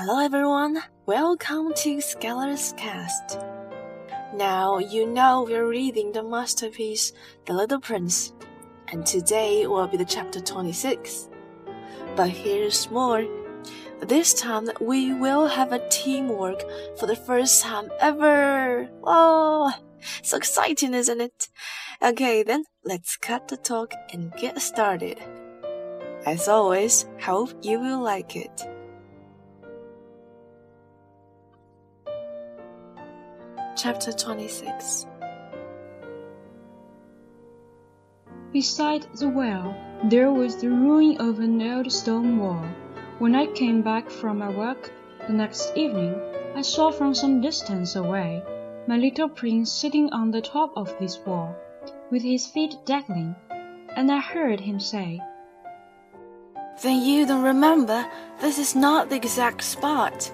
Hello everyone, welcome to Scholars Cast. Now you know we're reading the masterpiece The Little Prince, and today will be the chapter 26. But here's more. This time we will have a teamwork for the first time ever. Oh, so exciting, isn't it? Okay, then let's cut the talk and get started. As always, hope you will like it. Chapter 26 Beside the well, there was the ruin of an old stone wall. When I came back from my work the next evening, I saw from some distance away my little prince sitting on the top of this wall, with his feet dangling, and I heard him say, Then you don't remember this is not the exact spot.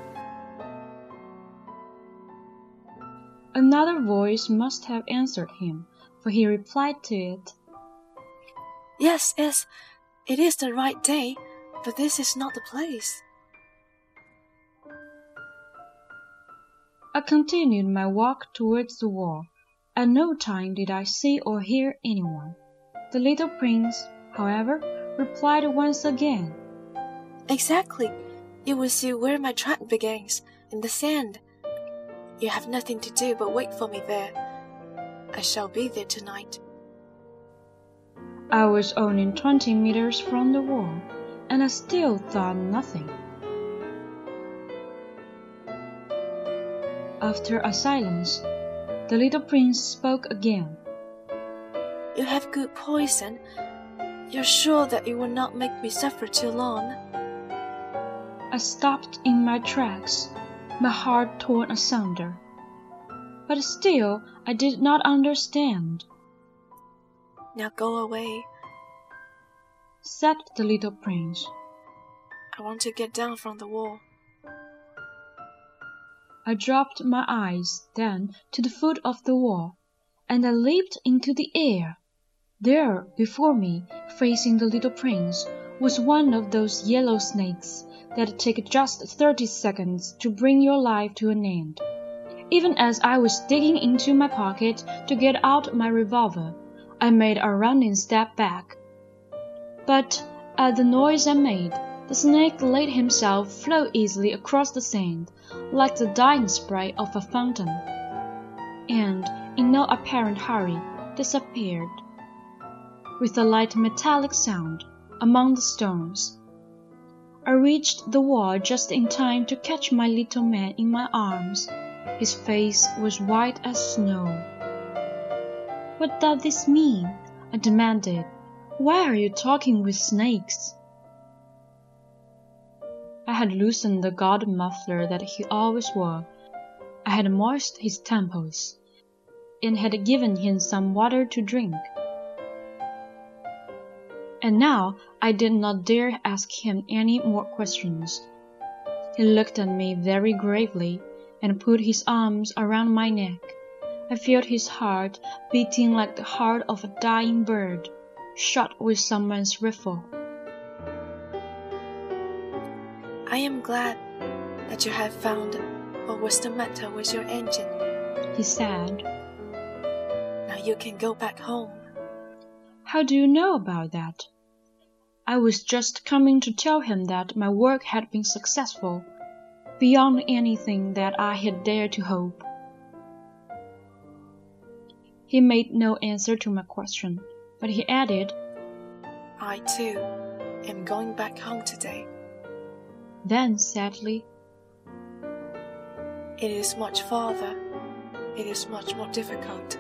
Another voice must have answered him, for he replied to it, Yes, yes, it is the right day, but this is not the place. I continued my walk towards the wall. At no time did I see or hear anyone. The little prince, however, replied once again, Exactly. You will see where my track begins, in the sand. You have nothing to do but wait for me there. I shall be there tonight. I was only twenty meters from the wall, and I still thought nothing. After a silence, the little prince spoke again. You have good poison. You're sure that it will not make me suffer too long? I stopped in my tracks, my heart torn asunder. But still I did not understand, Now go away. said the little prince. I want to get down from the wall. I dropped my eyes then to the foot of the wall, and I leaped into the air. There, before me, facing the little prince, was one of those yellow snakes that take just thirty seconds to bring your life to an end. Even as I was digging into my pocket to get out my revolver, I made a running step back. But at the noise I made, the snake let himself flow easily across the sand, like the dying spray of a fountain, and, in no apparent hurry, disappeared, with a light metallic sound, among the stones. I reached the wall just in time to catch my little man in my arms. His face was white as snow. What does this mean? I demanded. Why are you talking with snakes? I had loosened the gaudy muffler that he always wore. I had moistened his temples, and had given him some water to drink. And now I did not dare ask him any more questions. He looked at me very gravely and put his arms around my neck. I felt his heart beating like the heart of a dying bird, shot with someone's rifle. I am glad that you have found what was the matter with your engine. He said, Now you can go back home. How do you know about that? I was just coming to tell him that my work had been successful, beyond anything that I had dared to hope. He made no answer to my question, but he added, I too am going back home today. then sadly, It is much farther. It is much more difficult.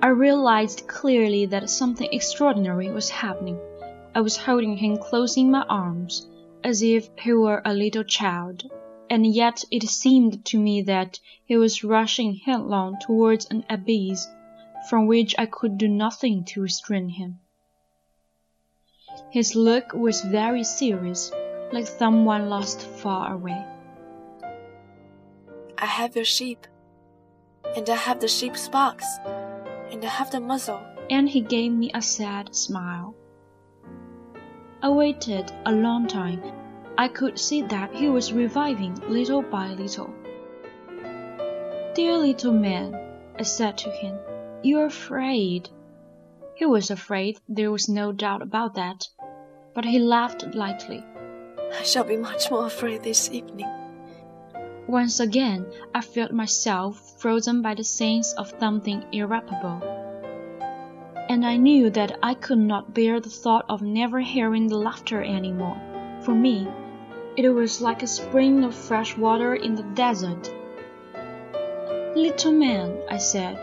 I realized clearly that something extraordinary was happening. I was holding him close in my arms, as if he were a little child, and yet it seemed to me that he was rushing headlong towards an abyss from which I could do nothing to restrain him. His look was very serious, like someone lost far away. I have your sheep, and I have the sheep's box, and I have the muzzle. and he gave me a sad smile. I waited a long time, I could see that he was reviving little by little. Dear little man, I said to him, you're afraid. He was afraid, there was no doubt about that, but he laughed lightly. I shall be much more afraid this evening. Once again, I felt myself frozen by the sense of something irreparable. And I knew that I could not bear the thought of never hearing the laughter any more. For me, it was like a spring of fresh water in the desert. Little man, I said,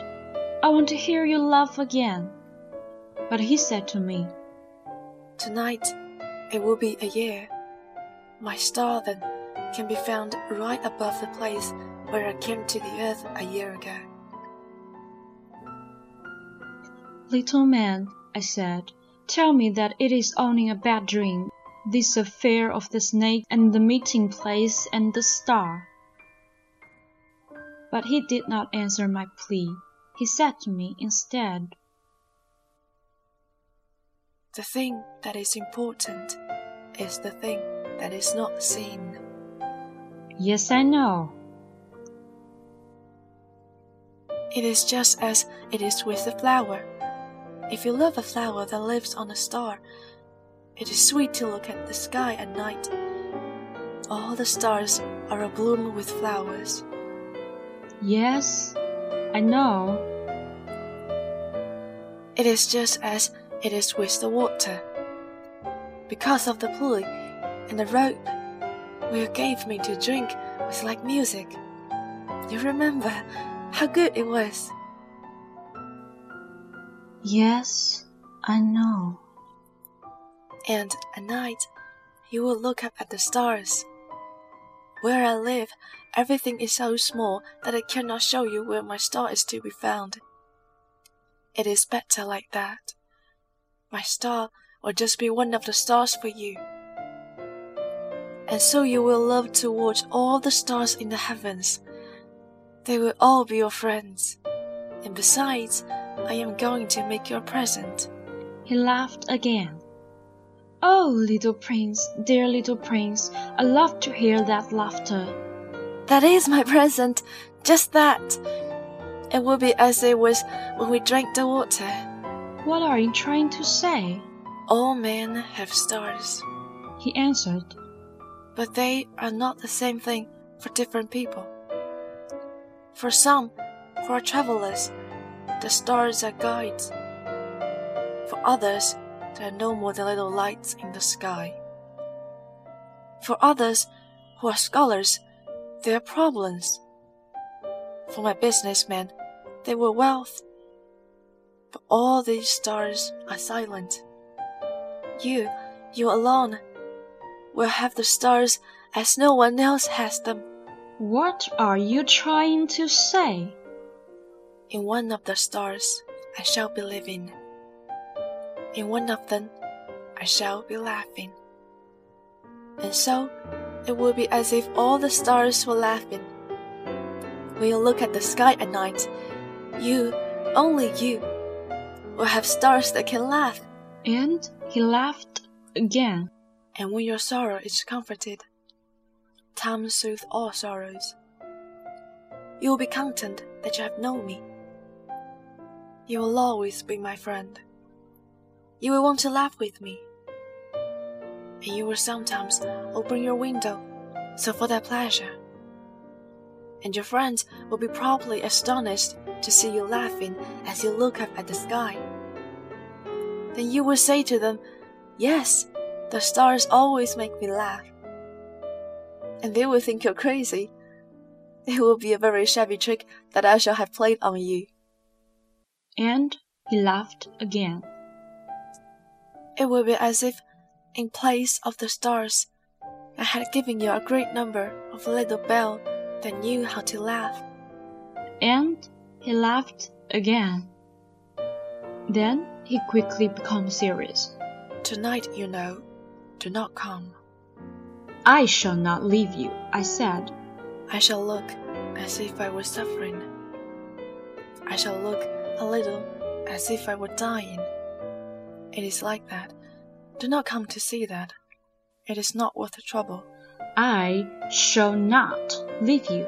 I want to hear you laugh again. But he said to me, Tonight it will be a year. My star then can be found right above the place where I came to the earth a year ago. Little man, I said, tell me that it is only a bad dream, this affair of the snake and the meeting place and the star. But he did not answer my plea. He said to me instead, The thing that is important is the thing that is not seen. Yes, I know. It is just as it is with the flower. If you love a flower that lives on a star, it is sweet to look at the sky at night. All the stars are abloom with flowers. Yes, I know. It is just as it is with the water. Because of the pulley and the rope you gave me to drink was like music. You remember how good it was? Yes, I know. And at night, you will look up at the stars. Where I live, everything is so small that I cannot show you where my star is to be found. It is better like that. My star will just be one of the stars for you. And so you will love to watch all the stars in the heavens. They will all be your friends. And besides, I am going to make you a present. He laughed again. Oh, little prince, dear little prince, I love to hear that laughter. That is my present, just that. It will be as it was when we drank the water. What are you trying to say? All men have stars, he answered. But they are not the same thing for different people. For some, who are travelers, the stars are guides. For others, they are no more than little lights in the sky. For others, who are scholars, they are problems. For my businessmen, they were wealth. But all these stars are silent. You, you alone, will have the stars as no one else has them. What are you trying to say? In one of the stars, I shall be living. In one of them, I shall be laughing. And so, it will be as if all the stars were laughing. When you look at the sky at night, you, only you, will have stars that can laugh. And he laughed again. And when your sorrow is comforted, time soothes all sorrows. You will be content that you have known me. You will always be my friend. You will want to laugh with me. And you will sometimes open your window so for that pleasure. And your friends will be probably astonished to see you laughing as you look up at the sky. Then you will say to them, Yes, the stars always make me laugh. And they will think you're crazy. It will be a very shabby trick that I shall have played on you. And he laughed again. It will be as if, in place of the stars, I had given you a great number of little bells that knew how to laugh. And he laughed again. Then he quickly became serious. Tonight, you know, do not come. I shall not leave you, I said. I shall look as if I were suffering. I shall look a little as if I were dying. It is like that. Do not come to see that. It is not worth the trouble. I shall not leave you.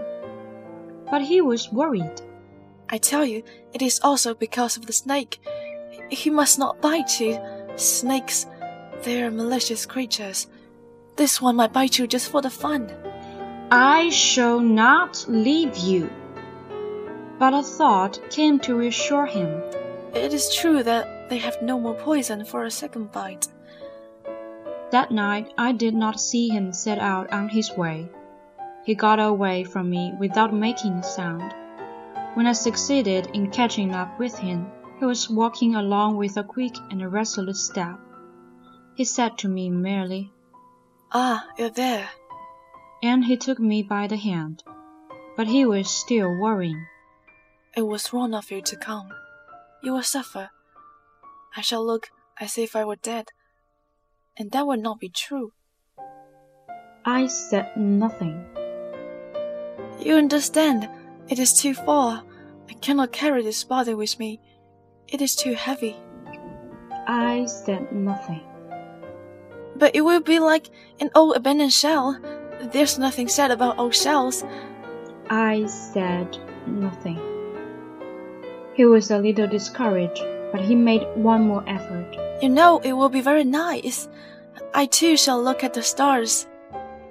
But he was worried. I tell you, it is also because of the snake. He must not bite you. Snakes, they are malicious creatures. This one might bite you just for the fun. I shall not leave you. But a thought came to reassure him. It is true that they have no more poison for a second bite. That night I did not see him set out on his way. He got away from me without making a sound. When I succeeded in catching up with him, he was walking along with a quick and resolute step. He said to me merely, Ah, you're there. And he took me by the hand. But he was still worrying. It was wrong of you to come. You will suffer. I shall look as if I were dead and that would not be true. I said nothing. You understand, it is too far. I cannot carry this body with me. It is too heavy. I said nothing. But it will be like an old abandoned shell. There's nothing said about old shells. I said nothing. He was a little discouraged, but he made one more effort. You know, it will be very nice. I too shall look at the stars.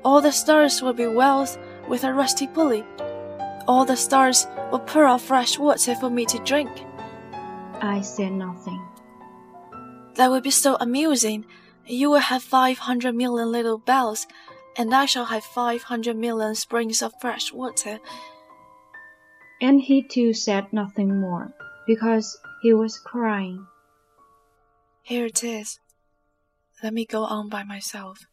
All the stars will be wells with a rusty pulley. All the stars will pour out fresh water for me to drink. I said nothing. That will be so amusing. You will have five hundred million little bells, and I shall have five hundred million springs of fresh water. And he too said nothing more, because he was crying. Here it is. Let me go on by myself.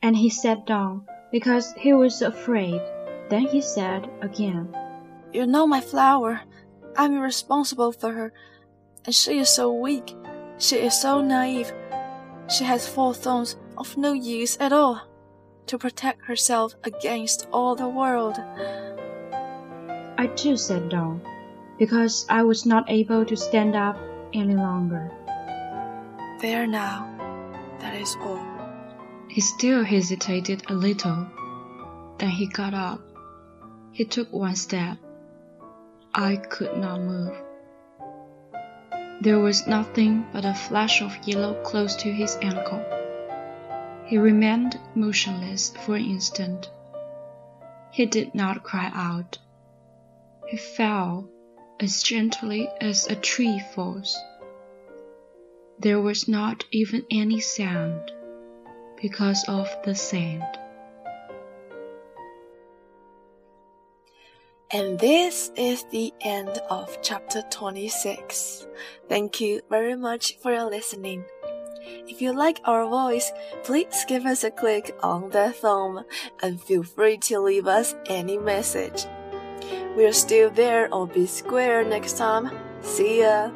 And he sat down because he was afraid. Then he said again, You know my flower. I'm responsible for her. And she is so weak. She is so naive. She has four thorns of no use at all to protect herself against all the world. I too sat down because I was not able to stand up any longer. There now. That is all. He still hesitated a little. Then he got up. He took one step. I could not move. There was nothing but a flash of yellow close to his ankle. He remained motionless for an instant. He did not cry out. He fell as gently as a tree falls. There was not even any sound because of the sand. And this is the end of chapter 26. Thank you very much for your listening. If you like our voice, please give us a click on the thumb and feel free to leave us any message. We're still there on B Square next time. See ya!